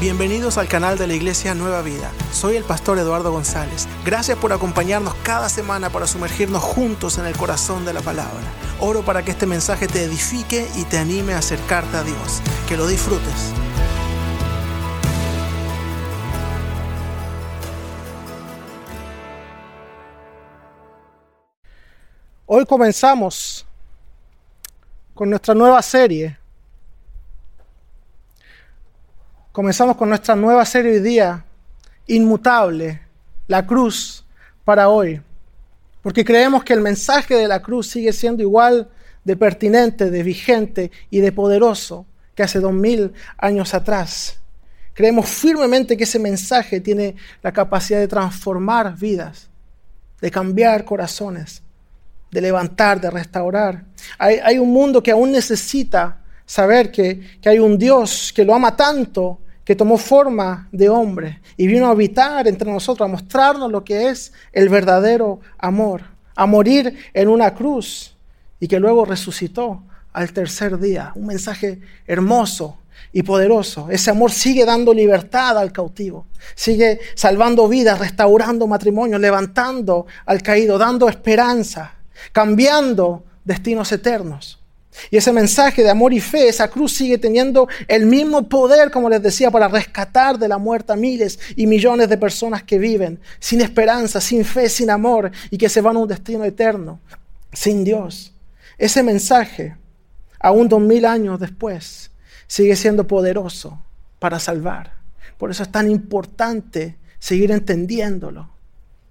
Bienvenidos al canal de la Iglesia Nueva Vida. Soy el pastor Eduardo González. Gracias por acompañarnos cada semana para sumergirnos juntos en el corazón de la palabra. Oro para que este mensaje te edifique y te anime a acercarte a Dios. Que lo disfrutes. Hoy comenzamos con nuestra nueva serie Comenzamos con nuestra nueva serie hoy día, Inmutable, la cruz para hoy. Porque creemos que el mensaje de la cruz sigue siendo igual de pertinente, de vigente y de poderoso que hace dos mil años atrás. Creemos firmemente que ese mensaje tiene la capacidad de transformar vidas, de cambiar corazones, de levantar, de restaurar. Hay, hay un mundo que aún necesita saber que, que hay un Dios que lo ama tanto, que tomó forma de hombre y vino a habitar entre nosotros, a mostrarnos lo que es el verdadero amor, a morir en una cruz y que luego resucitó al tercer día. Un mensaje hermoso y poderoso. Ese amor sigue dando libertad al cautivo, sigue salvando vidas, restaurando matrimonios, levantando al caído, dando esperanza, cambiando destinos eternos. Y ese mensaje de amor y fe, esa cruz sigue teniendo el mismo poder, como les decía, para rescatar de la muerte a miles y millones de personas que viven sin esperanza, sin fe, sin amor y que se van a un destino eterno, sin Dios. Ese mensaje, aún dos mil años después, sigue siendo poderoso para salvar. Por eso es tan importante seguir entendiéndolo,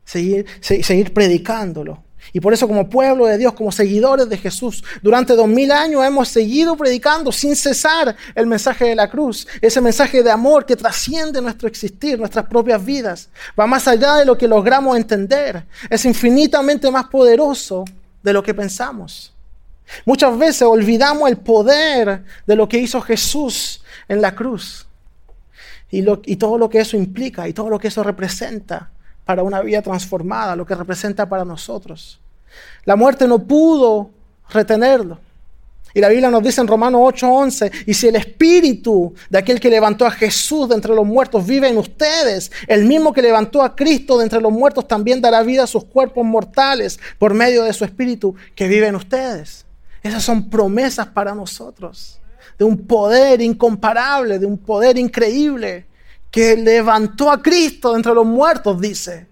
seguir, seguir predicándolo. Y por eso como pueblo de Dios, como seguidores de Jesús, durante dos mil años hemos seguido predicando sin cesar el mensaje de la cruz, ese mensaje de amor que trasciende nuestro existir, nuestras propias vidas, va más allá de lo que logramos entender, es infinitamente más poderoso de lo que pensamos. Muchas veces olvidamos el poder de lo que hizo Jesús en la cruz. Y, todo lo que eso implica y todo lo que eso representa para una vida transformada, lo que representa para nosotros. La muerte no pudo retenerlo. Y la Biblia nos dice en Romanos 8:11, y si el espíritu de aquel que levantó a Jesús de entre los muertos vive en ustedes, el mismo que levantó a Cristo de entre los muertos también dará vida a sus cuerpos mortales por medio de su espíritu que vive en ustedes. Esas son promesas para nosotros, de un poder incomparable, de un poder increíble que levantó a Cristo entre los muertos, dice.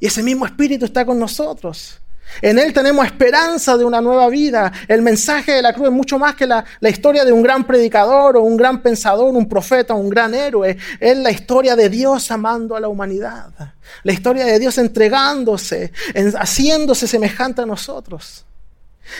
Y ese mismo Espíritu está con nosotros. En Él tenemos esperanza de una nueva vida. El mensaje de la cruz es mucho más que la, historia de un gran predicador o un gran pensador, un profeta, un gran héroe. Es la historia de Dios amando a la humanidad. La historia de Dios entregándose, haciéndose semejante a nosotros.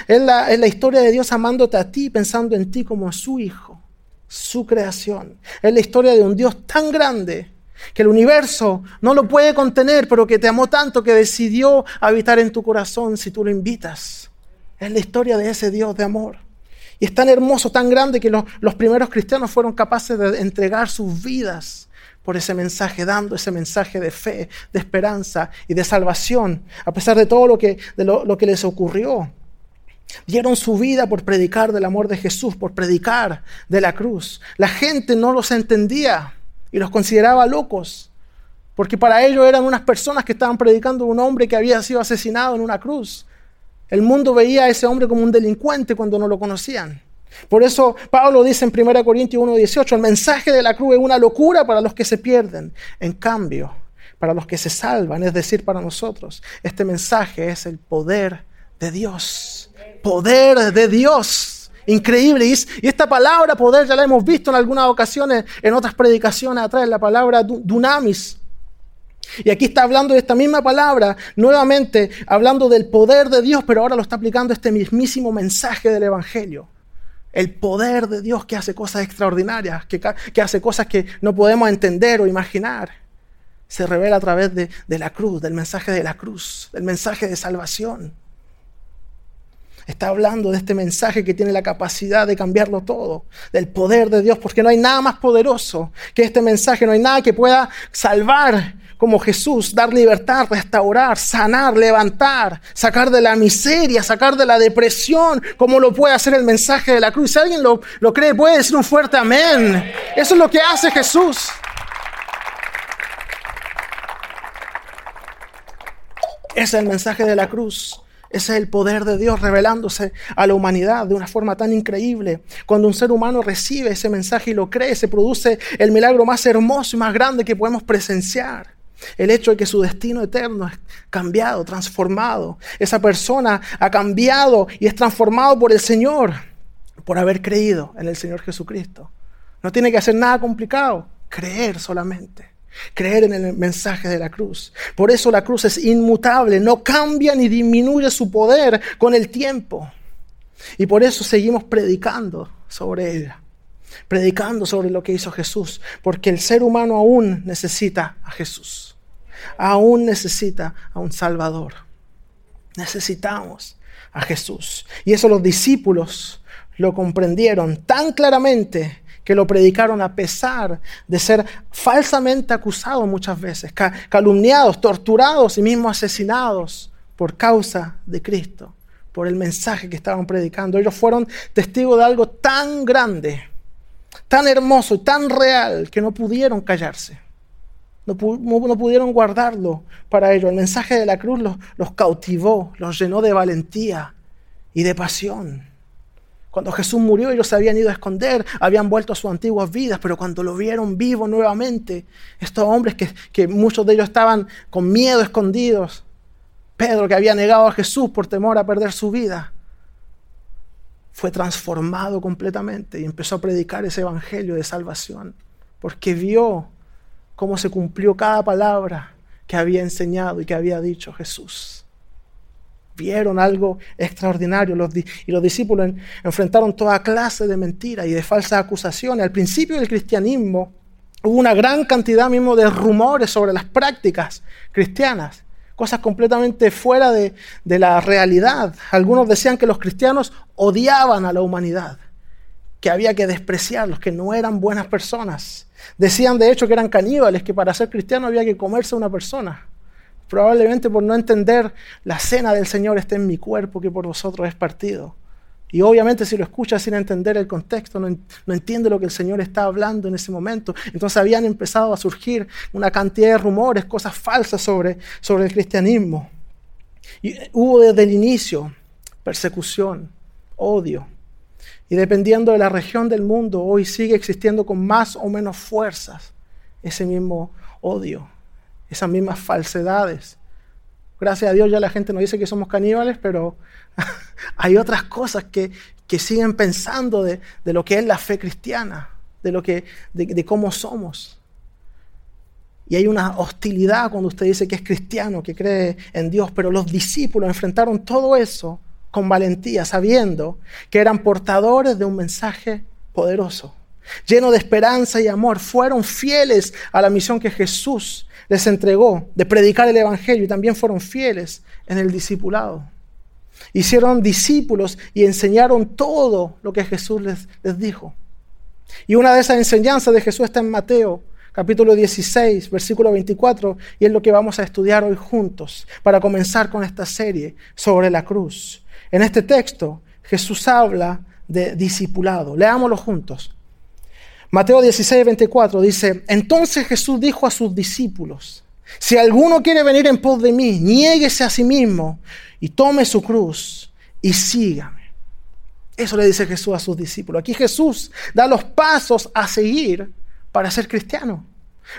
Es la, es la historia de Dios amándote a ti, pensando en ti como su hijo su creación. Es la historia de un Dios tan grande que el universo no lo puede contener, pero que te amó tanto que decidió habitar en tu corazón si tú lo invitas. Es la historia de ese Dios de amor. Y es tan hermoso, tan grande que los, primeros cristianos fueron capaces de entregar sus vidas por ese mensaje, dando ese mensaje de fe, de esperanza y de salvación, a pesar de todo lo que, de lo que les ocurrió. Dieron su vida por predicar del amor de Jesús, por predicar de la cruz. La gente no los entendía y los consideraba locos, porque para ellos eran unas personas que estaban predicando un hombre que había sido asesinado en una cruz. El mundo veía a ese hombre como un delincuente cuando no lo conocían. Por eso Pablo dice en 1 Corintios 1:18, el mensaje de la cruz es una locura para los que se pierden. En cambio, para los que se salvan, es decir, para nosotros, este mensaje es el poder de Dios poder de Dios. Increíble. Y esta palabra poder ya la hemos visto en algunas ocasiones, en otras predicaciones atrás, la palabra dunamis. Y aquí está hablando de esta misma palabra, nuevamente hablando del poder de Dios, pero ahora lo está aplicando este mismísimo mensaje del Evangelio. El poder de Dios que hace cosas extraordinarias, que, hace cosas que no podemos entender o imaginar. Se revela a través de la cruz, del mensaje de la cruz, del mensaje de salvación. Está hablando de este mensaje que tiene la capacidad de cambiarlo todo, del poder de Dios, porque no hay nada más poderoso que este mensaje, no hay nada que pueda salvar como Jesús, dar libertad, restaurar, sanar, levantar, sacar de la miseria, sacar de la depresión, como lo puede hacer el mensaje de la cruz. Si alguien lo, cree, puede decir un fuerte amén. Eso es lo que hace Jesús. Es el mensaje de la cruz. Ese es el poder de Dios revelándose a la humanidad de una forma tan increíble. Cuando un ser humano recibe ese mensaje y lo cree, se produce el milagro más hermoso y más grande que podemos presenciar. El hecho de que su destino eterno es cambiado, transformado. Esa persona ha cambiado y es transformado por el Señor, por haber creído en el Señor Jesucristo. No tiene que hacer nada complicado, creer solamente. Creer en el mensaje de la cruz. Por eso la cruz es inmutable, no cambia ni disminuye su poder con el tiempo. Y por eso seguimos predicando sobre ella, predicando sobre lo que hizo Jesús, porque el ser humano aún necesita a Jesús, aún necesita a un Salvador. Necesitamos a Jesús. Y eso los discípulos lo comprendieron tan claramente que lo predicaron a pesar de ser falsamente acusados muchas veces, calumniados, torturados y mismo asesinados por causa de Cristo, por el mensaje que estaban predicando. Ellos fueron testigos de algo tan grande, tan hermoso tan real que no pudieron callarse. No, pudieron guardarlo para ellos. El mensaje de la cruz los cautivó, los llenó de valentía y de pasión. Cuando Jesús murió, ellos se habían ido a esconder, habían vuelto a sus antiguas vidas, pero cuando lo vieron vivo nuevamente, estos hombres que, que muchos de ellos estaban con miedo escondidos, Pedro que había negado a Jesús por temor a perder su vida, fue transformado completamente y empezó a predicar ese evangelio de salvación, porque vio cómo se cumplió cada palabra que había enseñado y que había dicho Jesús vieron algo extraordinario y los discípulos enfrentaron toda clase de mentiras y de falsas acusaciones. Al principio del cristianismo hubo una gran cantidad mismo de rumores sobre las prácticas cristianas, cosas completamente fuera de, de la realidad. Algunos decían que los cristianos odiaban a la humanidad, que había que despreciarlos, que no eran buenas personas. Decían de hecho que eran caníbales, que para ser cristiano había que comerse a una persona. Probablemente por no entender la cena del Señor está en mi cuerpo que por vosotros es partido. Y obviamente si lo escucha sin entender el contexto, no, entiende lo que el Señor está hablando en ese momento. Entonces habían empezado a surgir una cantidad de rumores, cosas falsas sobre, sobre el cristianismo. Y hubo desde el inicio persecución, odio. Y dependiendo de la región del mundo, hoy sigue existiendo con más o menos fuerzas ese mismo odio esas mismas falsedades. Gracias a Dios ya la gente no dice que somos caníbales, pero hay otras cosas que, siguen pensando de, lo que es la fe cristiana, de, lo que, de, cómo somos. Y hay una hostilidad cuando usted dice que es cristiano, que cree en Dios, pero los discípulos enfrentaron todo eso con valentía, sabiendo que eran portadores de un mensaje poderoso, lleno de esperanza y amor. Fueron fieles a la misión que Jesús les entregó de predicar el Evangelio y también fueron fieles en el discipulado. Hicieron discípulos y enseñaron todo lo que Jesús les, les dijo. Y una de esas enseñanzas de Jesús está en Mateo capítulo 16, versículo 24, y es lo que vamos a estudiar hoy juntos para comenzar con esta serie sobre la cruz. En este texto Jesús habla de discipulado. Leámoslo juntos. Mateo 16, 24 dice, entonces Jesús dijo a sus discípulos, si alguno quiere venir en pos de mí, niéguese a sí mismo y tome su cruz y sígame. Eso le dice Jesús a sus discípulos. Aquí Jesús da los pasos a seguir para ser cristiano.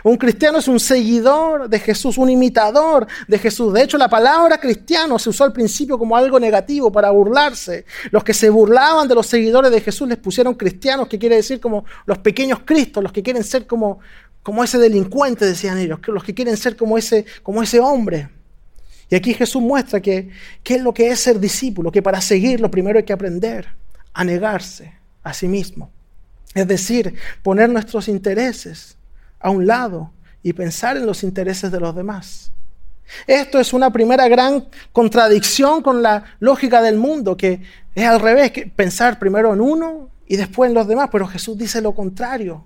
Un cristiano es un seguidor de Jesús, un imitador de Jesús. De hecho, la palabra cristiano se usó al principio como algo negativo para burlarse. Los que se burlaban de los seguidores de Jesús les pusieron cristianos, que quiere decir como los pequeños cristos, los que quieren ser como, como ese delincuente, decían ellos, los que quieren ser como ese, como ese hombre. Y aquí Jesús muestra que qué es lo que es ser discípulo, que para seguirlo primero hay que aprender a negarse a sí mismo. Es decir, poner nuestros intereses a un lado y pensar en los intereses de los demás. Esto es una primera gran contradicción con la lógica del mundo, que es al revés, pensar primero en uno y después en los demás, pero Jesús dice lo contrario.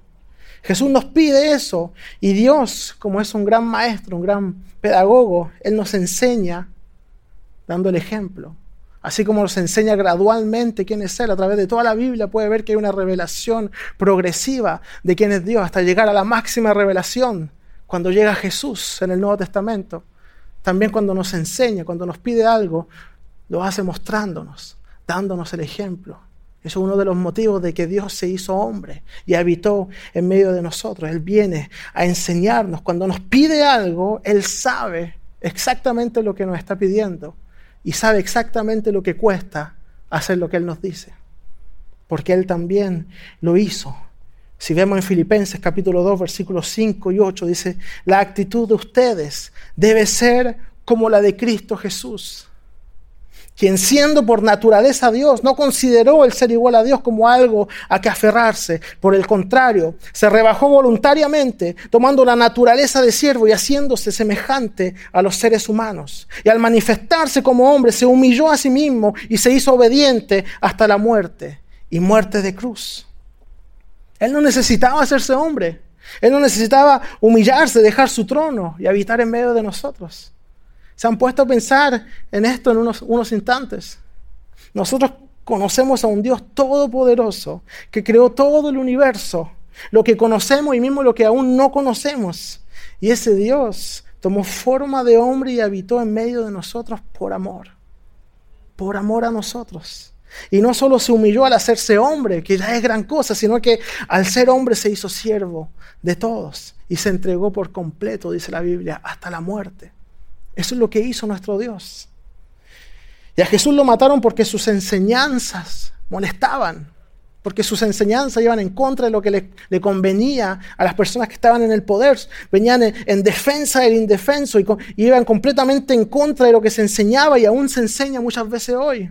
Jesús nos pide eso y Dios, como es un gran maestro, un gran pedagogo, Él nos enseña dando el ejemplo Así como nos enseña gradualmente quién es Él, a través de toda la Biblia puede ver que hay una revelación progresiva de quién es Dios hasta llegar a la máxima revelación cuando llega Jesús en el Nuevo Testamento. También cuando nos enseña, cuando nos pide algo, lo hace mostrándonos, dándonos el ejemplo. Eso es uno de los motivos de que Dios se hizo hombre y habitó en medio de nosotros. Él viene a enseñarnos. Cuando nos pide algo, Él sabe exactamente lo que nos está pidiendo y sabe exactamente lo que cuesta hacer lo que Él nos dice. Porque Él también lo hizo. Si vemos en Filipenses capítulo 2, versículos 5 y 8, dice, la actitud de ustedes debe ser como la de Cristo Jesús quien siendo por naturaleza Dios, no consideró el ser igual a Dios como algo a que aferrarse. Por el contrario, se rebajó voluntariamente, tomando la naturaleza de siervo y haciéndose semejante a los seres humanos. Y al manifestarse como hombre, se humilló a sí mismo y se hizo obediente hasta la muerte y muerte de cruz. Él no necesitaba hacerse hombre. Él no necesitaba humillarse, dejar su trono y habitar en medio de nosotros se han puesto a pensar en esto en unos, instantes. Nosotros conocemos a un Dios todopoderoso que creó todo el universo, lo que conocemos y mismo lo que aún no conocemos. Y ese Dios tomó forma de hombre y habitó en medio de nosotros por amor, por amor a nosotros. Y no solo se humilló al hacerse hombre, que ya es gran cosa, sino que al ser hombre se hizo siervo de todos y se entregó por completo, dice la Biblia, hasta la muerte. Eso es lo que hizo nuestro Dios. Y a Jesús lo mataron porque sus enseñanzas molestaban, porque sus enseñanzas iban en contra de lo que le, convenía a las personas que estaban en el poder, venían en, defensa del indefenso y, y, iban completamente en contra de lo que se enseñaba y aún se enseña muchas veces hoy.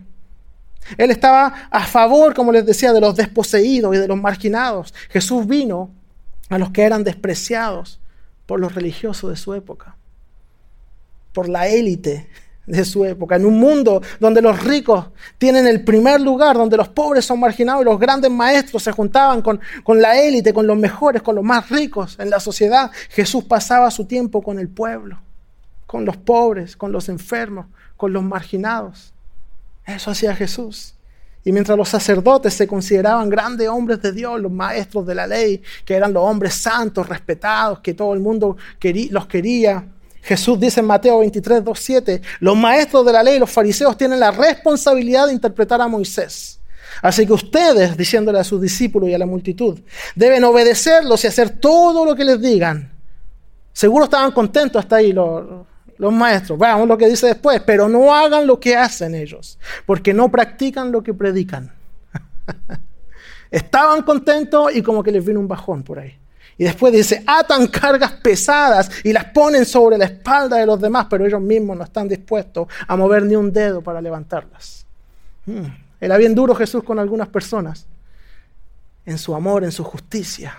Él estaba a favor, como les decía, de los desposeídos y de los marginados. Jesús vino a los que eran despreciados por los religiosos de su época por la élite de su época, en un mundo donde los ricos tienen el primer lugar, donde los pobres son marginados y los grandes maestros se juntaban con, con la élite, con los mejores, con los más ricos en la sociedad, Jesús pasaba su tiempo con el pueblo, con los pobres, con los enfermos, con los marginados. Eso hacía Jesús. Y mientras los sacerdotes se consideraban grandes hombres de Dios, los maestros de la ley, que eran los hombres santos, respetados, que todo el mundo los quería, Jesús dice en Mateo 23, 2, 7, los maestros de la ley, los fariseos, tienen la responsabilidad de interpretar a Moisés. Así que ustedes, diciéndole a sus discípulos y a la multitud, deben obedecerlos y hacer todo lo que les digan. Seguro estaban contentos hasta ahí los, los maestros. Veamos lo que dice después, pero no hagan lo que hacen ellos, porque no practican lo que predican. estaban contentos y como que les vino un bajón por ahí. Y después dice, atan cargas pesadas y las ponen sobre la espalda de los demás, pero ellos mismos no están dispuestos a mover ni un dedo para levantarlas. Hmm. Era bien duro Jesús con algunas personas, en su amor, en su justicia.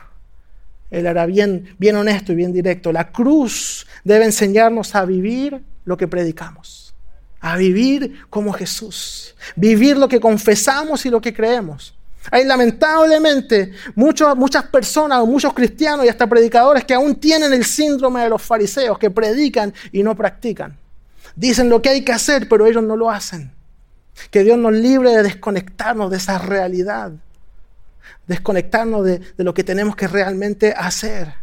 Él era bien, bien honesto y bien directo. La cruz debe enseñarnos a vivir lo que predicamos, a vivir como Jesús, vivir lo que confesamos y lo que creemos. Hay lamentablemente muchas personas, muchos cristianos y hasta predicadores que aún tienen el síndrome de los fariseos, que predican y no practican. Dicen lo que hay que hacer, pero ellos no lo hacen. Que Dios nos libre de desconectarnos de esa realidad, desconectarnos de, lo que tenemos que realmente hacer.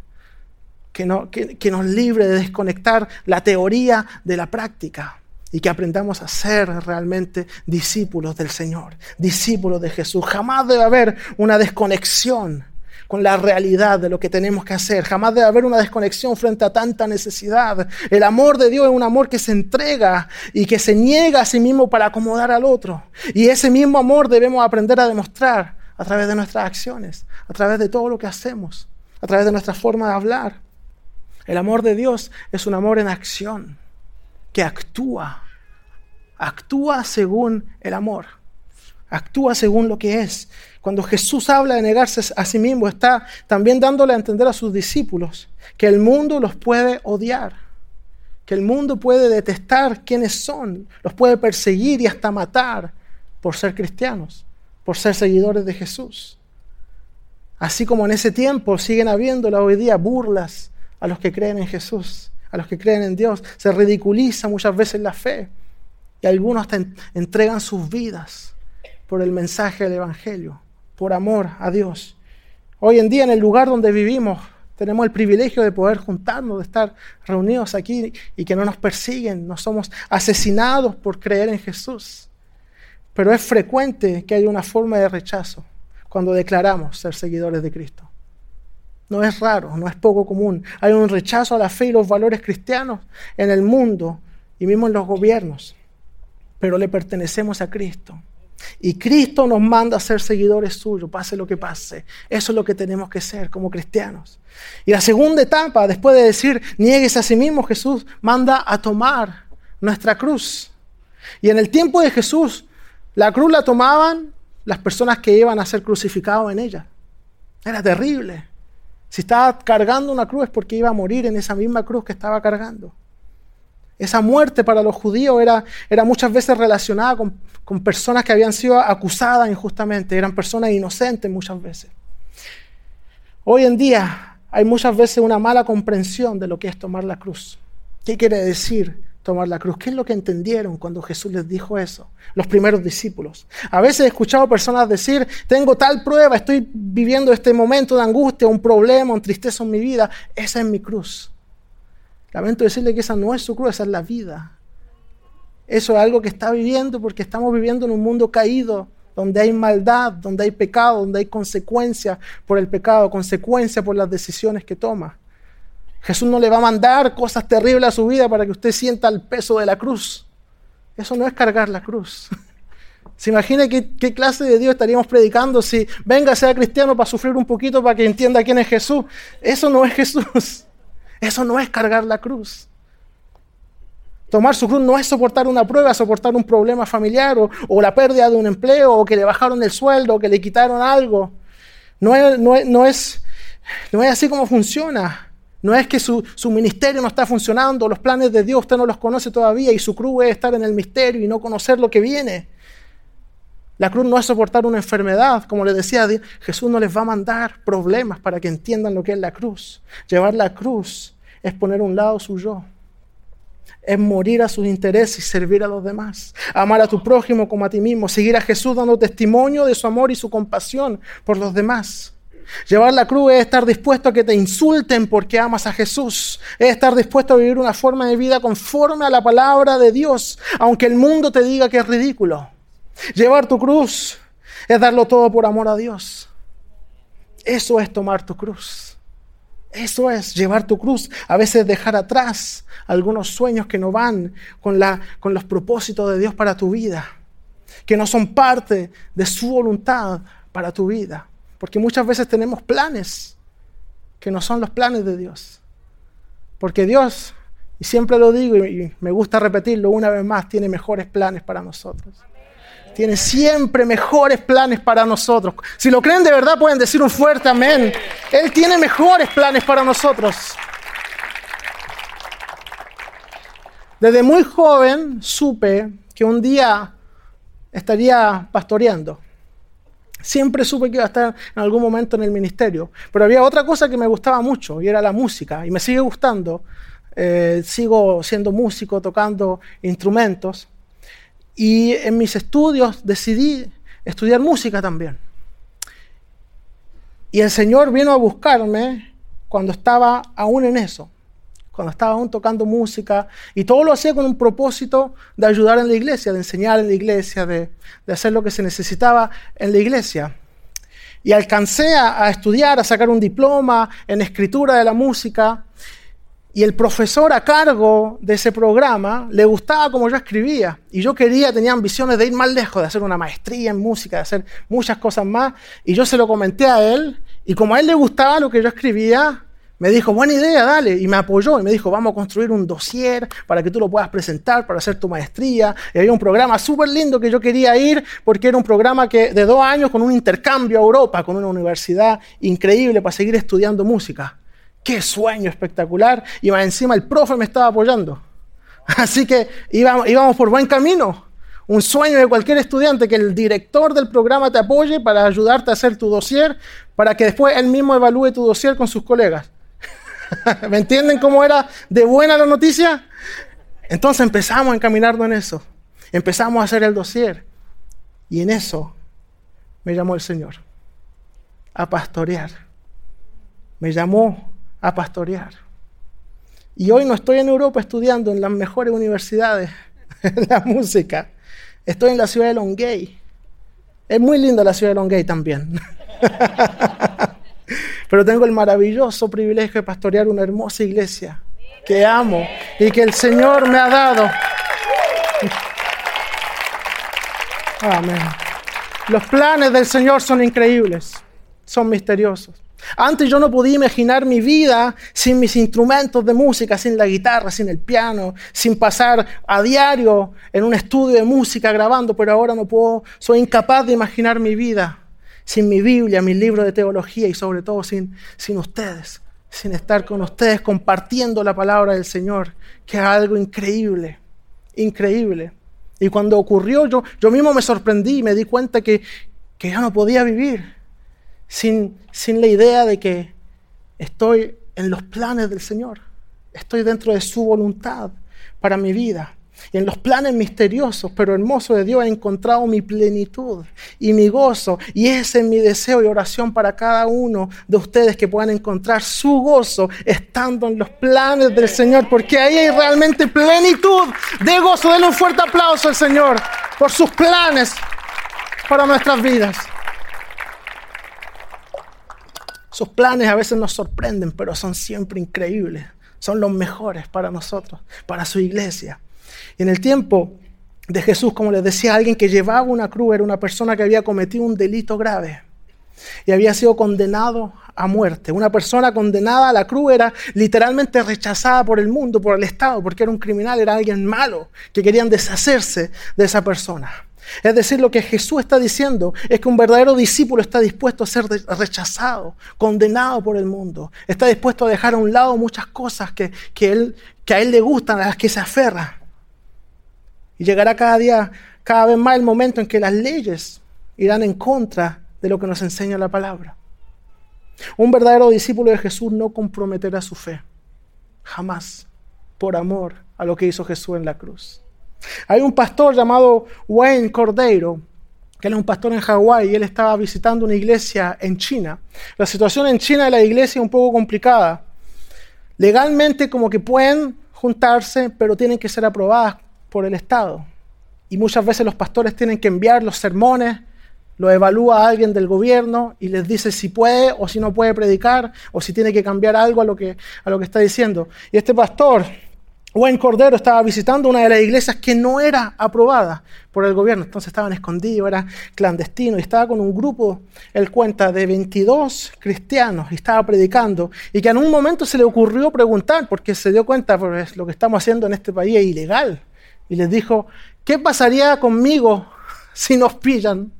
Que, que nos libre de desconectar la teoría de la práctica y que aprendamos a ser realmente discípulos del Señor, discípulos de Jesús. Jamás debe haber una desconexión con la realidad de lo que tenemos que hacer. Jamás debe haber una desconexión frente a tanta necesidad. El amor de Dios es un amor que se entrega y que se niega a sí mismo para acomodar al otro. Y ese mismo amor debemos aprender a demostrar a través de nuestras acciones, a través de todo lo que hacemos, a través de nuestra forma de hablar. El amor de Dios es un amor en acción que actúa, actúa según el amor, actúa según lo que es. Cuando Jesús habla de negarse a sí mismo, está también dándole a entender a sus discípulos que el mundo los puede odiar, que el mundo puede detestar quiénes son, los puede perseguir y hasta matar por ser cristianos, por ser seguidores de Jesús. Así como en ese tiempo siguen habiendo hoy día burlas a los que creen en Jesús a los que creen en Dios. Se ridiculiza muchas veces la fe. Y algunos hasta entregan sus vidas por el mensaje del Evangelio, por amor a Dios. Hoy en día en el lugar donde vivimos tenemos el privilegio de poder juntarnos, de estar reunidos aquí y que no nos persiguen, no somos asesinados por creer en Jesús. Pero es frecuente que haya una forma de rechazo cuando declaramos ser seguidores de Cristo. No es raro, no es poco común. Hay un rechazo a la fe y los valores cristianos en el mundo y mismo en los gobiernos. Pero le pertenecemos a Cristo. Y Cristo nos manda a ser seguidores suyos, pase lo que pase. Eso es lo que tenemos que ser como cristianos. Y la segunda etapa, después de decir, niegues a sí mismo, Jesús manda a tomar nuestra cruz. Y en el tiempo de Jesús, la cruz la tomaban las personas que iban a ser crucificados en ella. Era terrible. Si estaba cargando una cruz es porque iba a morir en esa misma cruz que estaba cargando. Esa muerte para los judíos era, era muchas veces relacionada con, con personas que habían sido acusadas injustamente, eran personas inocentes muchas veces. Hoy en día hay muchas veces una mala comprensión de lo que es tomar la cruz. ¿Qué quiere decir tomar la cruz? ¿Qué es lo que entendieron cuando Jesús les dijo eso? Los primeros discípulos. A veces he escuchado personas decir, tengo tal prueba, estoy viviendo este momento de angustia, un problema, un tristeza en mi vida, esa es mi cruz. Lamento decirle que esa no es su cruz, esa es la vida. Eso es algo que está viviendo porque estamos viviendo en un mundo caído, donde hay maldad, donde hay pecado, donde hay consecuencia por el pecado, consecuencia por las decisiones que toma. Jesús no le va a mandar cosas terribles a su vida para que usted sienta el peso de la cruz. Eso no es cargar la cruz. ¿Se imagina qué, clase de Dios estaríamos predicando si venga, sea cristiano para sufrir un poquito para que entienda quién es Jesús? Eso no es Jesús. Eso no es cargar la cruz. Tomar su cruz no es soportar una prueba, soportar un problema familiar o, la pérdida de un empleo o que le bajaron el sueldo o que le quitaron algo. No es, no no es, no es así como funciona. No es que su, ministerio no está funcionando, los planes de Dios usted no los conoce todavía y su cruz es estar en el misterio y no conocer lo que viene. La cruz no es soportar una enfermedad, como le decía, Jesús no les va a mandar problemas para que entiendan lo que es la cruz. Llevar la cruz es poner a un lado su yo, es morir a sus intereses y servir a los demás, amar a tu prójimo como a ti mismo, seguir a Jesús dando testimonio de su amor y su compasión por los demás. Llevar la cruz es estar dispuesto a que te insulten porque amas a Jesús. Es estar dispuesto a vivir una forma de vida conforme a la palabra de Dios, aunque el mundo te diga que es ridículo. Llevar tu cruz es darlo todo por amor a Dios. Eso es tomar tu cruz. Eso es llevar tu cruz. A veces dejar atrás algunos sueños que no van con, los propósitos de Dios para tu vida. Que no son parte de su voluntad para tu vida. Porque muchas veces tenemos planes que no son los planes de Dios. Porque Dios, y siempre lo digo y me gusta repetirlo una vez más, tiene mejores planes para nosotros tiene siempre mejores planes para nosotros. Si lo creen de verdad pueden decir un fuerte amén. Él tiene mejores planes para nosotros. Desde muy joven supe que un día estaría pastoreando. Siempre supe que iba a estar en algún momento en el ministerio. Pero había otra cosa que me gustaba mucho y era la música. Y me sigue gustando. Eh, sigo siendo músico, tocando instrumentos. Y en mis estudios decidí estudiar música también. Y el Señor vino a buscarme cuando estaba aún en eso, cuando estaba aún tocando música, y todo lo hacía con un propósito de ayudar en la iglesia, de enseñar en la iglesia, de, hacer lo que se necesitaba en la iglesia. Y alcancé a estudiar, a sacar un diploma en escritura de la música, y el profesor a cargo de ese programa le gustaba como yo escribía. Y yo quería, tenía ambiciones de ir más lejos, de hacer una maestría en música, de hacer muchas cosas más. Y yo se lo comenté a él. Y como a él le gustaba lo que yo escribía, me dijo, buena idea, dale. Y me apoyó y me dijo, vamos a construir un dossier para que tú lo puedas presentar, para hacer tu maestría. Y había un programa súper lindo que yo quería ir porque era un programa que, de dos años con un intercambio a Europa, con una universidad increíble para seguir estudiando música. Qué sueño espectacular. Y más encima el profe me estaba apoyando. Así que íbamos, íbamos por buen camino. Un sueño de cualquier estudiante, que el director del programa te apoye para ayudarte a hacer tu dossier, para que después él mismo evalúe tu dossier con sus colegas. ¿Me entienden cómo era de buena la noticia? Entonces empezamos a encaminarnos en eso. Empezamos a hacer el dossier. Y en eso me llamó el Señor a pastorear. Me llamó a pastorear. Y hoy no estoy en Europa estudiando en las mejores universidades de la música. Estoy en la ciudad de Longuey. Es muy linda la ciudad de Longuey también. Pero tengo el maravilloso privilegio de pastorear una hermosa iglesia que amo y que el Señor me ha dado. Amén. Los planes del Señor son increíbles, son misteriosos. Antes yo no podía imaginar mi vida sin mis instrumentos de música, sin la guitarra, sin el piano, sin pasar a diario en un estudio de música grabando, pero ahora no puedo, soy incapaz de imaginar mi vida sin mi Biblia, mis libros de teología y sobre todo sin, sin ustedes, sin estar con ustedes compartiendo la palabra del Señor, que es algo increíble, increíble. Y cuando ocurrió, yo, yo mismo me sorprendí y me di cuenta que, que yo no podía vivir sin, sin la idea de que estoy en los planes del Señor, estoy dentro de su voluntad para mi vida. Y en los planes misteriosos pero hermosos de Dios he encontrado mi plenitud y mi gozo. Y ese es mi deseo y oración para cada uno de ustedes que puedan encontrar su gozo estando en los planes del Señor. Porque ahí hay realmente plenitud de gozo. Denle un fuerte aplauso al Señor por sus planes para nuestras vidas. Sus planes a veces nos sorprenden, pero son siempre increíbles. Son los mejores para nosotros, para su iglesia. Y en el tiempo de Jesús, como les decía, alguien que llevaba una cruz era una persona que había cometido un delito grave y había sido condenado a muerte. Una persona condenada a la cruz era literalmente rechazada por el mundo, por el Estado, porque era un criminal, era alguien malo, que querían deshacerse de esa persona. Es decir, lo que Jesús está diciendo es que un verdadero discípulo está dispuesto a ser rechazado, condenado por el mundo. Está dispuesto a dejar a un lado muchas cosas que, que a él le gustan, a las que se aferra. Y llegará cada día, cada vez más el momento en que las leyes irán en contra de lo que nos enseña la palabra. Un verdadero discípulo de Jesús no comprometerá su fe, jamás, por amor a lo que hizo Jesús en la cruz. Hay un pastor llamado Wayne Cordeiro, que él es un pastor en Hawái y él estaba visitando una iglesia en China. La situación en China de la iglesia es un poco complicada. Legalmente como que pueden juntarse, pero tienen que ser aprobadas por el Estado. Y muchas veces los pastores tienen que enviar los sermones, lo evalúa alguien del gobierno y les dice si puede o si no puede predicar o si tiene que cambiar algo a lo que, a lo que está diciendo. Y este pastor Buen Cordero estaba visitando una de las iglesias que no era aprobada por el gobierno, entonces estaban escondidos, era clandestino, y estaba con un grupo, él cuenta, de 22 cristianos, y estaba predicando, y que en un momento se le ocurrió preguntar, porque se dio cuenta, pues lo que estamos haciendo en este país es ilegal, y les dijo, ¿qué pasaría conmigo si nos pillan,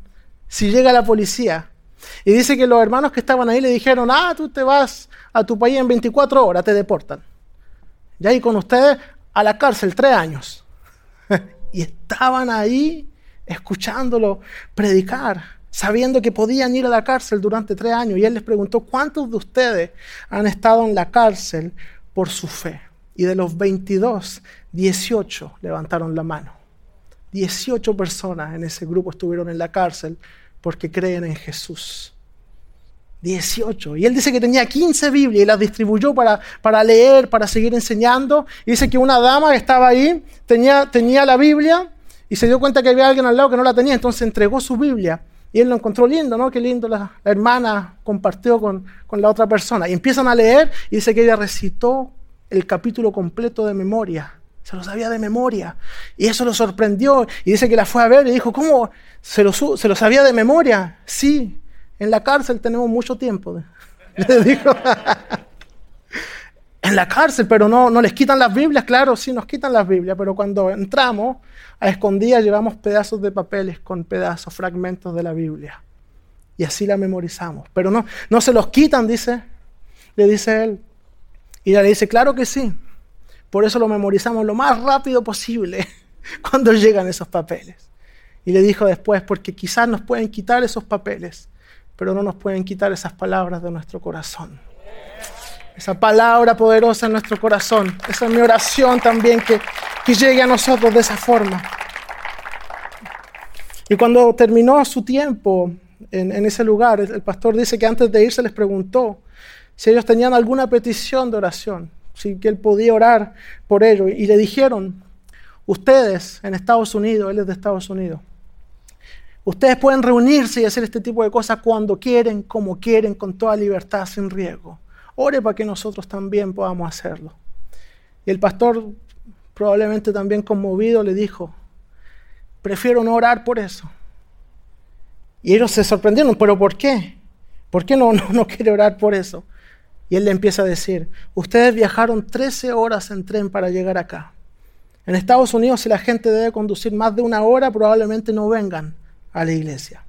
si llega la policía? Y dice que los hermanos que estaban ahí le dijeron, ah, tú te vas a tu país en 24 horas, te deportan. Y ahí con ustedes a la cárcel tres años. y estaban ahí escuchándolo predicar, sabiendo que podían ir a la cárcel durante tres años. Y él les preguntó, ¿cuántos de ustedes han estado en la cárcel por su fe? Y de los 22, 18 levantaron la mano. 18 personas en ese grupo estuvieron en la cárcel porque creen en Jesús. 18. Y él dice que tenía 15 Biblias y las distribuyó para, para leer, para seguir enseñando. Y dice que una dama que estaba ahí tenía, tenía la Biblia y se dio cuenta que había alguien al lado que no la tenía, entonces entregó su Biblia. Y él lo encontró lindo, ¿no? Qué lindo la, hermana compartió con, con la otra persona. Y empiezan a leer y dice que ella recitó el capítulo completo de memoria. Se lo sabía de memoria. Y eso lo sorprendió. Y dice que la fue a ver y dijo, ¿cómo? ¿Se lo, se lo sabía de memoria? Sí. En la cárcel tenemos mucho tiempo. Le dijo. en la cárcel, pero no, no les quitan las Biblias, claro, sí nos quitan las Biblias, pero cuando entramos a escondidas llevamos pedazos de papeles con pedazos, fragmentos de la Biblia. Y así la memorizamos. Pero no, no se los quitan, dice, le dice él. Y ella le dice, claro que sí. Por eso lo memorizamos lo más rápido posible cuando llegan esos papeles. Y le dijo después, porque quizás nos pueden quitar esos papeles, pero no nos pueden quitar esas palabras de nuestro corazón. Esa palabra poderosa en nuestro corazón. Esa es mi oración también, que, que llegue a nosotros de esa forma. Y cuando terminó su tiempo en, ese lugar, el pastor dice que antes de irse les preguntó si ellos tenían alguna petición de oración, si que él podía orar por ellos. Y le dijeron, ustedes en Estados Unidos, él es de Estados Unidos, ustedes pueden reunirse y hacer este tipo de cosas cuando quieren, como quieren, con toda libertad, sin riesgo. Ore para que nosotros también podamos hacerlo. Y el pastor, probablemente también conmovido, le dijo, prefiero no orar por eso. Y ellos se sorprendieron, pero ¿por qué? ¿Por qué no, no, quiere orar por eso? Y él le empieza a decir, ustedes viajaron 13 horas en tren para llegar acá. En Estados Unidos, si la gente debe conducir más de una hora, probablemente no vengan a la iglesia.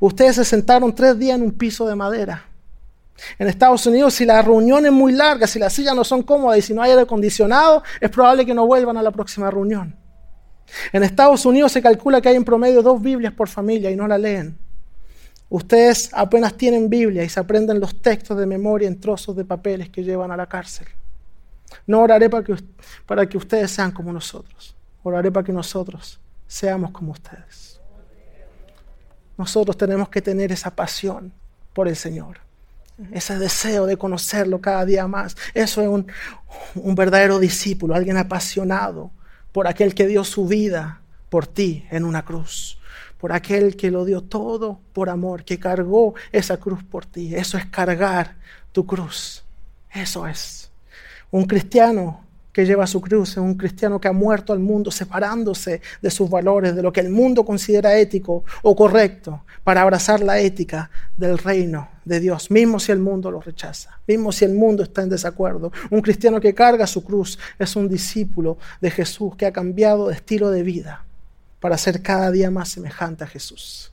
Ustedes se sentaron tres días en un piso de madera. En Estados Unidos, si la reunión es muy larga, si las sillas no son cómodas y si no hay aire acondicionado, es probable que no vuelvan a la próxima reunión. En Estados Unidos se calcula que hay en promedio dos Biblias por familia y no la leen. Ustedes apenas tienen Biblia y se aprenden los textos de memoria en trozos de papeles que llevan a la cárcel. No oraré para que, para que ustedes sean como nosotros. Oraré para que nosotros seamos como ustedes. Nosotros tenemos que tener esa pasión por el Señor. Ese deseo de conocerlo cada día más. Eso es un, un verdadero discípulo, alguien apasionado por aquel que dio su vida por ti en una cruz, por aquel que lo dio todo por amor, que cargó esa cruz por ti. Eso es cargar tu cruz. Eso es. Un cristiano que lleva su cruz, es un cristiano que ha muerto al mundo separándose de sus valores, de lo que el mundo considera ético o correcto, para abrazar la ética del reino de Dios, mismo si el mundo lo rechaza, mismo si el mundo está en desacuerdo. Un cristiano que carga su cruz es un discípulo de Jesús que ha cambiado de estilo de vida para ser cada día más semejante a Jesús.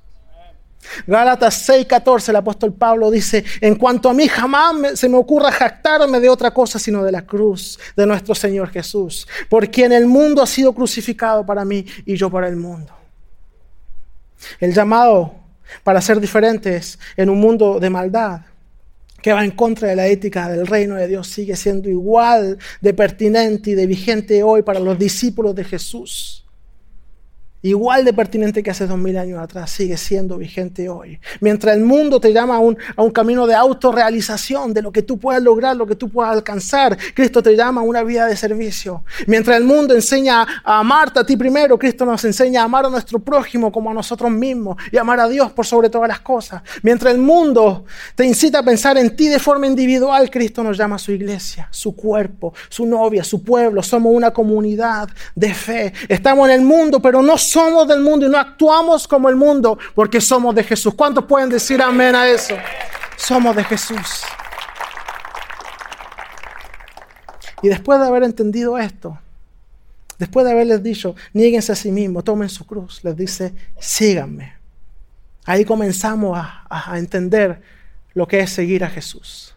Gálatas 6:14, el apóstol Pablo dice, en cuanto a mí jamás se me ocurra jactarme de otra cosa sino de la cruz de nuestro Señor Jesús, por quien el mundo ha sido crucificado para mí y yo para el mundo. El llamado para ser diferentes en un mundo de maldad que va en contra de la ética del reino de Dios sigue siendo igual de pertinente y de vigente hoy para los discípulos de Jesús igual de pertinente que hace dos mil años atrás, sigue siendo vigente hoy. Mientras el mundo te llama a un, camino de autorrealización, de lo que tú puedas lograr, lo que tú puedas alcanzar, Cristo te llama a una vida de servicio. Mientras el mundo enseña a amarte a ti primero, Cristo nos enseña a amar a nuestro prójimo como a nosotros mismos y amar a Dios por sobre todas las cosas. Mientras el mundo te incita a pensar en ti de forma individual, Cristo nos llama a su iglesia, su cuerpo, su novia, su pueblo. Somos una comunidad de fe. Estamos en el mundo, pero no somos del mundo y no actuamos como el mundo porque somos de Jesús. ¿Cuántos pueden decir amén a eso? Somos de Jesús. Y después de haber entendido esto, después de haberles dicho, nieguense a sí mismos, tomen su cruz, les dice, síganme. Ahí comenzamos a, a, entender lo que es seguir a Jesús,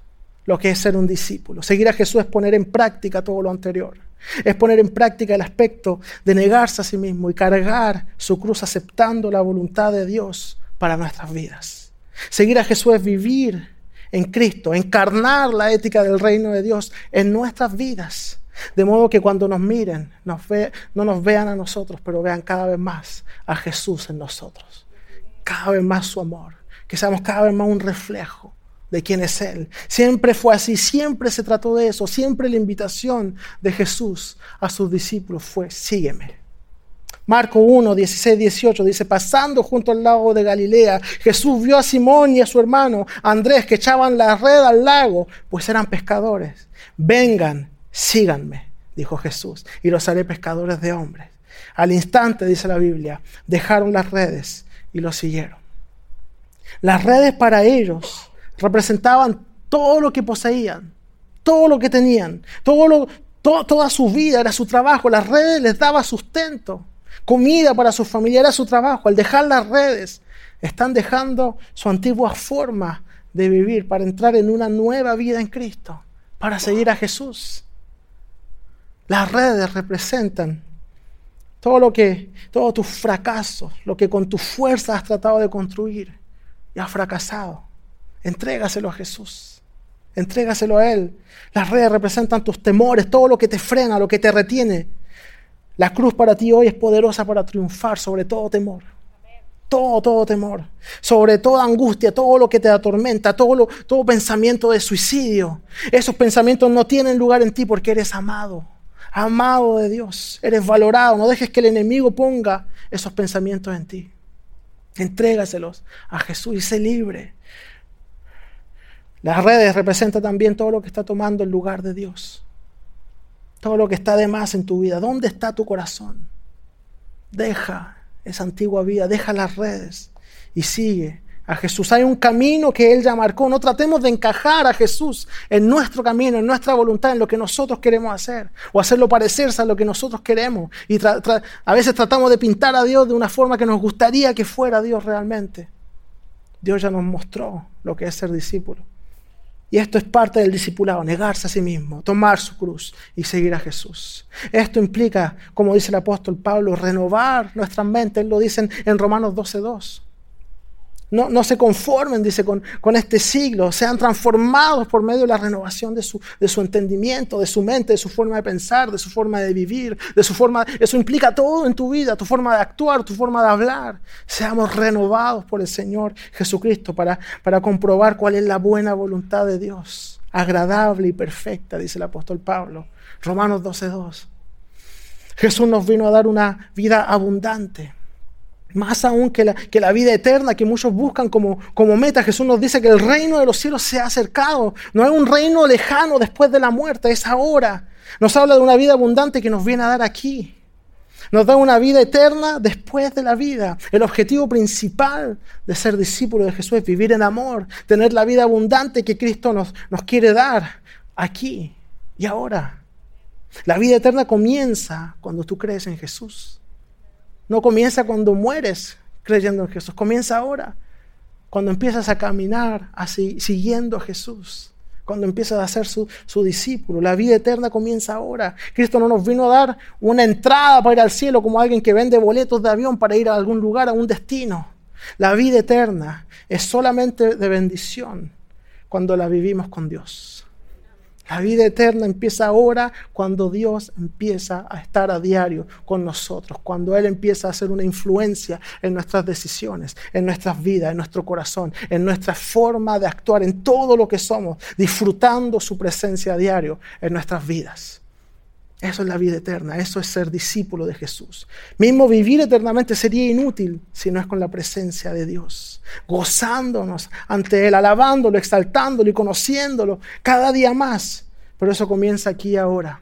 lo que es ser un discípulo. Seguir a Jesús es poner en práctica todo lo anterior. Es poner en práctica el aspecto de negarse a sí mismo y cargar su cruz aceptando la voluntad de Dios para nuestras vidas. Seguir a Jesús es vivir en Cristo, encarnar la ética del reino de Dios en nuestras vidas. De modo que cuando nos miren, no nos vean a nosotros, pero vean cada vez más a Jesús en nosotros. Cada vez más su amor. Que seamos cada vez más un reflejo quién es Él. Siempre fue así, siempre se trató de eso, siempre la invitación de Jesús a sus discípulos fue, sígueme. Marco 1, 16, 18 dice, pasando junto al lago de Galilea, Jesús vio a Simón y a su hermano Andrés que echaban la red al lago, pues eran pescadores. Vengan, síganme, dijo Jesús, y los haré pescadores de hombres. Al instante, dice la Biblia, dejaron las redes y los siguieron. Las redes para ellos representaban todo lo que poseían, todo lo que tenían, todo toda su vida era su trabajo. Las redes les daba sustento, comida para su familia era su trabajo. Al dejar las redes, están dejando su antigua forma de vivir para entrar en una nueva vida en Cristo, para seguir a Jesús. Las redes representan todo lo que, todos tus fracasos, lo que con tu fuerza has tratado de construir y has fracasado. Entrégaselo a Jesús. Entrégaselo a Él. Las redes representan tus temores, todo lo que te frena, lo que te retiene. La cruz para ti hoy es poderosa para triunfar sobre todo temor. todo, todo temor, sobre toda angustia, todo lo que te atormenta, todo, todo pensamiento de suicidio. Esos pensamientos no tienen lugar en ti porque eres amado, amado de Dios, eres valorado. No dejes que el enemigo ponga esos pensamientos en ti. Entrégaselos a Jesús y sé libre. Las redes representan también todo lo que está tomando el lugar de Dios. Todo lo que está de más en tu vida. ¿Dónde está tu corazón? Deja esa antigua vida, deja las redes y sigue a Jesús. Hay un camino que Él ya marcó. No tratemos de encajar a Jesús en nuestro camino, en nuestra voluntad, en lo que nosotros queremos hacer o hacerlo parecerse a lo que nosotros queremos. Y a veces tratamos de pintar a Dios de una forma que nos gustaría que fuera Dios realmente. Dios ya nos mostró lo que es ser discípulo. Y esto es parte del discipulado, negarse a sí mismo, tomar su cruz y seguir a Jesús. Esto implica, como dice el apóstol Pablo, renovar nuestras mentes. Él lo dice en Romanos 12.2. No, se conformen, dice, con, este siglo, sean transformados por medio de la renovación de su, de su entendimiento, de su mente, de su forma de pensar, de su forma de vivir, de su forma... Eso implica todo en tu vida, tu forma de actuar, tu forma de hablar. Seamos renovados por el Señor Jesucristo para, para comprobar cuál es la buena voluntad de Dios, agradable y perfecta, dice el apóstol Pablo. Romanos 12.2. Jesús nos vino a dar una vida abundante más aún que la, vida eterna que muchos buscan como, meta. Jesús nos dice que el reino de los cielos se ha acercado. No es un reino lejano después de la muerte, es ahora. Nos habla de una vida abundante que nos viene a dar aquí. Nos da una vida eterna después de la vida. El objetivo principal de ser discípulo de Jesús es vivir en amor, tener la vida abundante que Cristo nos quiere dar aquí y ahora. La vida eterna comienza cuando tú crees en Jesús. No comienza cuando mueres creyendo en Jesús, comienza ahora, cuando empiezas a caminar así, siguiendo a Jesús, cuando empiezas a ser su, su, discípulo. La vida eterna comienza ahora. Cristo no nos vino a dar una entrada para ir al cielo como alguien que vende boletos de avión para ir a algún lugar, a un destino. La vida eterna es solamente de bendición cuando la vivimos con Dios. La vida eterna empieza ahora cuando Dios empieza a estar a diario con nosotros, cuando Él empieza a hacer una influencia en nuestras decisiones, en nuestras vidas, en nuestro corazón, en nuestra forma de actuar, en todo lo que somos, disfrutando su presencia a diario en nuestras vidas. Eso es la vida eterna, eso es ser discípulo de Jesús. Mismo vivir eternamente sería inútil si no es con la presencia de Dios, gozándonos ante Él, alabándolo, exaltándolo y conociéndolo cada día más. Pero eso comienza aquí ahora.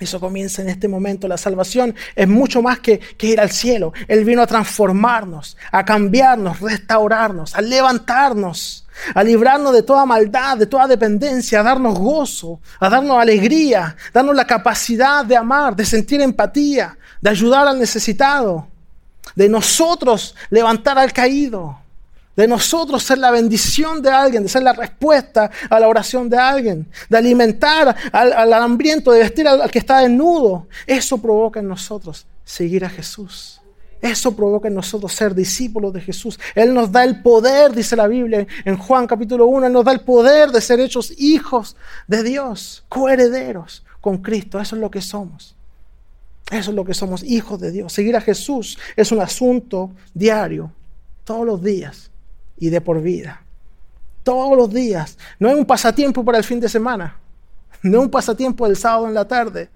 Eso comienza en este momento. La salvación es mucho más que, que, ir al cielo. Él vino a transformarnos, a cambiarnos, restaurarnos, a levantarnos a librarnos de toda maldad, de toda dependencia, a darnos gozo, a darnos alegría, darnos la capacidad de amar, de sentir empatía, de ayudar al necesitado, de nosotros levantar al caído, de nosotros ser la bendición de alguien, de ser la respuesta a la oración de alguien, de alimentar al, hambriento, de vestir al que está desnudo. Eso provoca en nosotros seguir a Jesús. Eso provoca en nosotros ser discípulos de Jesús. Él nos da el poder, dice la Biblia en Juan capítulo 1, Él nos da el poder de ser hechos hijos de Dios, coherederos con Cristo. Eso es lo que somos. Eso es lo que somos, hijos de Dios. Seguir a Jesús es un asunto diario, todos los días y de por vida. Todos los días. No es un pasatiempo para el fin de semana. No es un pasatiempo del sábado en la tarde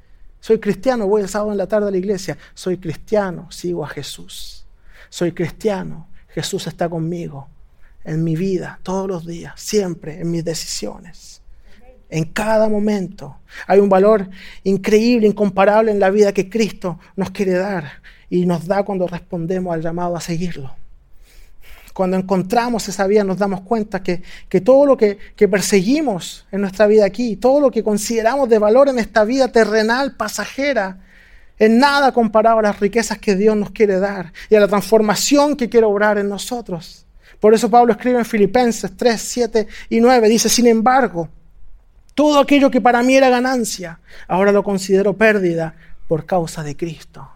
soy cristiano, voy el sábado en la tarde a la iglesia. Soy cristiano, sigo a Jesús. Soy cristiano, Jesús está conmigo en mi vida, todos los días, siempre, en mis decisiones. En cada momento hay un valor increíble, incomparable en la vida que Cristo nos quiere dar y nos da cuando respondemos al llamado a seguirlo. Cuando encontramos esa vida nos damos cuenta que, todo lo que, que, perseguimos en nuestra vida aquí, todo lo que consideramos de valor en esta vida terrenal, pasajera, en nada comparado a las riquezas que Dios nos quiere dar y a la transformación que quiere obrar en nosotros. Por eso Pablo escribe en Filipenses 3, 7 y 9, dice, sin embargo, todo aquello que para mí era ganancia, ahora lo considero pérdida por causa de Cristo.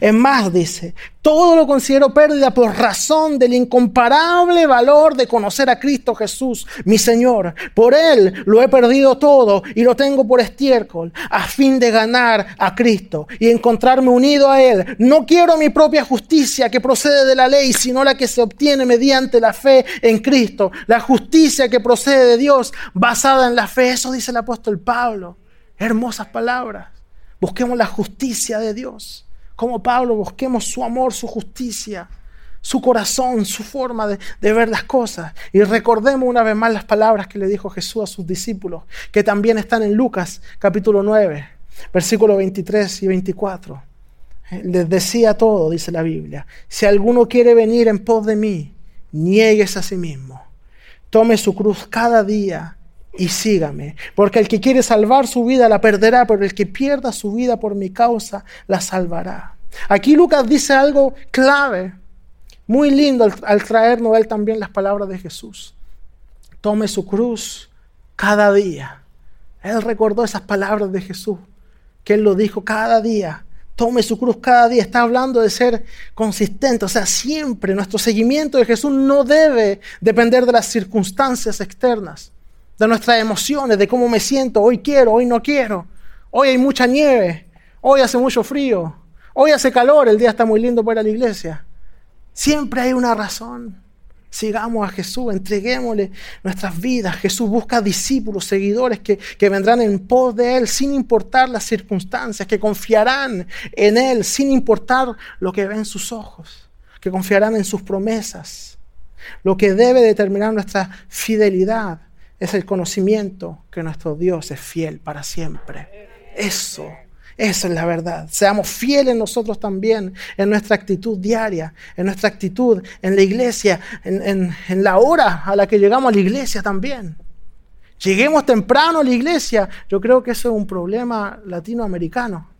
Es más, dice, todo lo considero pérdida por razón del incomparable valor de conocer a Cristo Jesús, mi Señor. Por Él lo he perdido todo y lo tengo por estiércol, a fin de ganar a Cristo y encontrarme unido a Él. No quiero mi propia justicia que procede de la ley, sino la que se obtiene mediante la fe en Cristo. La justicia que procede de Dios basada en la fe. Eso dice el apóstol Pablo. Hermosas palabras. Busquemos la justicia de Dios como Pablo, busquemos su amor, su justicia, su corazón, su forma de, ver las cosas. Y recordemos una vez más las palabras que le dijo Jesús a sus discípulos, que también están en Lucas capítulo 9, versículos 23 y 24. Les decía todo, dice la Biblia, si alguno quiere venir en pos de mí, niegues a sí mismo, tome su cruz cada día y sígame. Porque el que quiere salvar su vida la perderá, pero el que pierda su vida por mi causa la salvará. Aquí Lucas dice algo clave, muy lindo al, traernos él también las palabras de Jesús. Tome su cruz cada día. Él recordó esas palabras de Jesús, que él lo dijo cada día. Tome su cruz cada día. Está hablando de ser consistente. O sea, siempre nuestro seguimiento de Jesús no debe depender de las circunstancias externas de nuestras emociones, de cómo me siento, hoy quiero, hoy no quiero, hoy hay mucha nieve, hoy hace mucho frío, hoy hace calor, el día está muy lindo para la iglesia. Siempre hay una razón. Sigamos a Jesús, entreguémosle nuestras vidas. Jesús busca discípulos, seguidores que, que, vendrán en pos de Él sin importar las circunstancias, que confiarán en Él sin importar lo que ven sus ojos, que confiarán en sus promesas. Lo que debe determinar nuestra fidelidad es el conocimiento que nuestro Dios es fiel para siempre. Eso, eso es la verdad. Seamos fieles nosotros también en nuestra actitud diaria, en nuestra actitud en la iglesia, en, la hora a la que llegamos a la iglesia también. Lleguemos temprano a la iglesia. Yo creo que eso es un problema latinoamericano.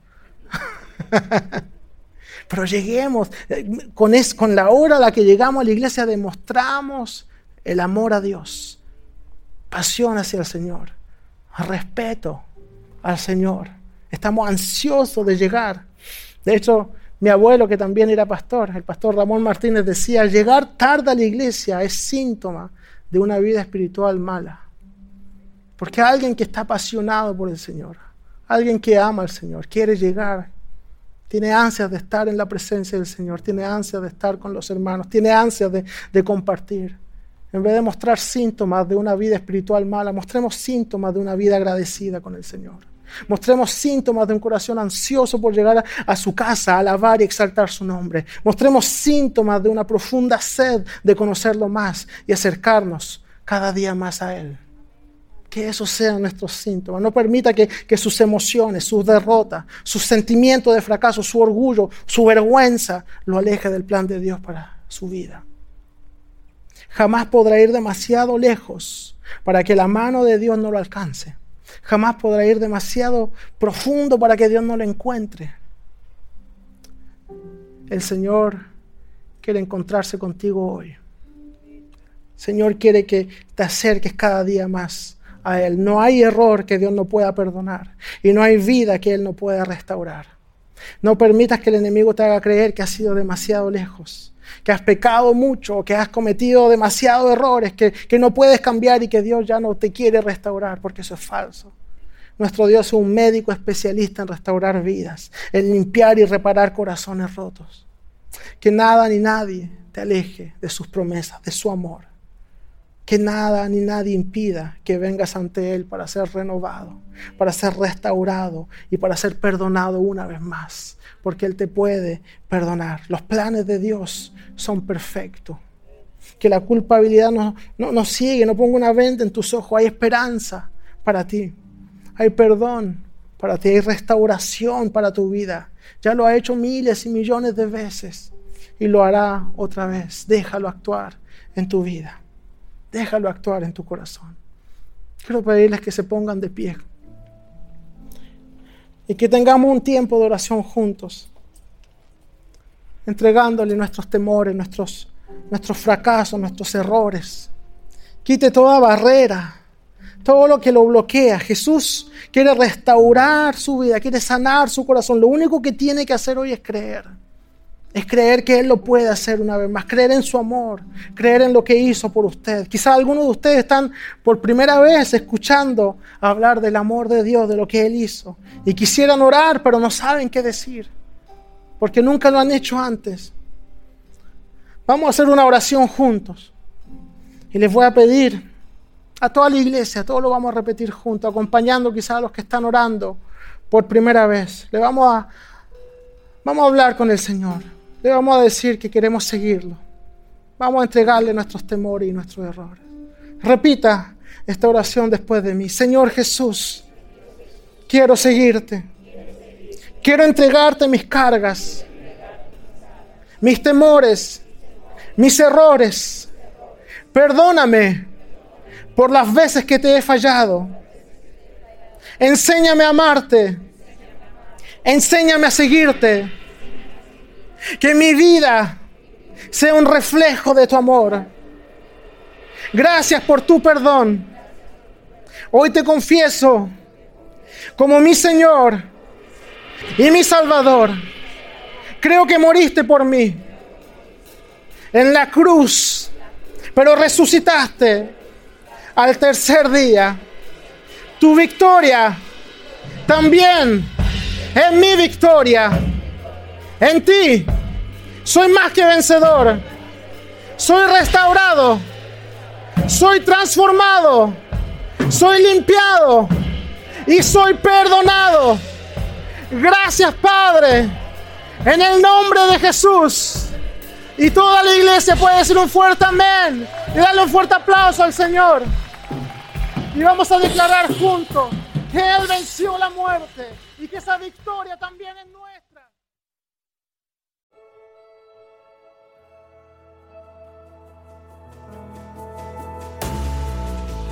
Pero lleguemos, eh, con, es, con la hora a la que llegamos a la iglesia demostramos el amor a Dios pasión hacia el Señor, respeto al Señor. Estamos ansiosos de llegar. De hecho, mi abuelo, que también era pastor, el pastor Ramón Martínez, decía, llegar tarde a la iglesia es síntoma de una vida espiritual mala. Porque alguien que está apasionado por el Señor, alguien que ama al Señor, quiere llegar, tiene ansias de estar en la presencia del Señor, tiene ansias de estar con los hermanos, tiene ansias de, de compartir. En vez de mostrar síntomas de una vida espiritual mala, mostremos síntomas de una vida agradecida con el Señor. Mostremos síntomas de un corazón ansioso por llegar a, su casa, alabar y exaltar su nombre. Mostremos síntomas de una profunda sed de conocerlo más y acercarnos cada día más a Él. Que esos sean nuestros síntomas. No permita que, que sus emociones, sus derrotas, sus sentimientos de fracaso, su orgullo, su vergüenza lo aleje del plan de Dios para su vida jamás podrá ir demasiado lejos para que la mano de Dios no lo alcance. Jamás podrá ir demasiado profundo para que Dios no lo encuentre. El Señor quiere encontrarse contigo hoy. Señor quiere que te acerques cada día más a Él. No hay error que Dios no pueda perdonar y no hay vida que Él no pueda restaurar. No permitas que el enemigo te haga creer que has sido demasiado lejos que has pecado mucho, que has cometido demasiados errores, que, que no puedes cambiar y que Dios ya no te quiere restaurar, porque eso es falso. Nuestro Dios es un médico especialista en restaurar vidas, en limpiar y reparar corazones rotos. Que nada ni nadie te aleje de sus promesas, de su amor. Que nada ni nadie impida que vengas ante Él para ser renovado, para ser restaurado y para ser perdonado una vez más porque Él te puede perdonar. Los planes de Dios son perfectos. Que la culpabilidad no, no, no sigue, no ponga una venda en tus ojos. Hay esperanza para ti. Hay perdón para ti. Hay restauración para tu vida. Ya lo ha hecho miles y millones de veces y lo hará otra vez. Déjalo actuar en tu vida. Déjalo actuar en tu corazón. Quiero pedirles que se pongan de pie y que tengamos un tiempo de oración juntos, entregándole nuestros temores, nuestros, nuestros fracasos, nuestros errores. Quite toda barrera, todo lo que lo bloquea. Jesús quiere restaurar su vida, quiere sanar su corazón. Lo único que tiene que hacer hoy es creer. Es creer que Él lo puede hacer una vez más, creer en su amor, creer en lo que hizo por usted. Quizá algunos de ustedes están por primera vez escuchando hablar del amor de Dios, de lo que Él hizo. Y quisieran orar, pero no saben qué decir, porque nunca lo han hecho antes. Vamos a hacer una oración juntos. Y les voy a pedir a toda la iglesia, todos lo vamos a repetir juntos, acompañando quizás a los que están orando por primera vez. Le vamos a, vamos a hablar con el Señor. Le vamos a decir que queremos seguirlo. Vamos a entregarle nuestros temores y nuestros errores. Repita esta oración después de mí. Señor Jesús, quiero seguirte. Quiero entregarte mis cargas, mis temores, mis errores. Perdóname por las veces que te he fallado. Enséñame a amarte. Enséñame a seguirte. Que mi vida sea un reflejo de tu amor. Gracias por tu perdón. Hoy te confieso como mi Señor y mi Salvador. Creo que moriste por mí en la cruz, pero resucitaste al tercer día. Tu victoria también es mi victoria. En ti soy más que vencedor. Soy restaurado. Soy transformado. Soy limpiado. Y soy perdonado. Gracias Padre. En el nombre de Jesús. Y toda la iglesia puede decir un fuerte amén. Y darle un fuerte aplauso al Señor. Y vamos a declarar juntos que Él venció la muerte y que esa victoria también es nuestra.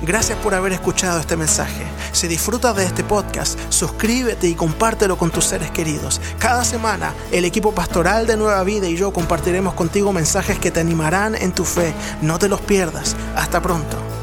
Gracias por haber escuchado este mensaje. Si disfrutas de este podcast, suscríbete y compártelo con tus seres queridos. Cada semana, el equipo pastoral de Nueva Vida y yo compartiremos contigo mensajes que te animarán en tu fe. No te los pierdas. Hasta pronto.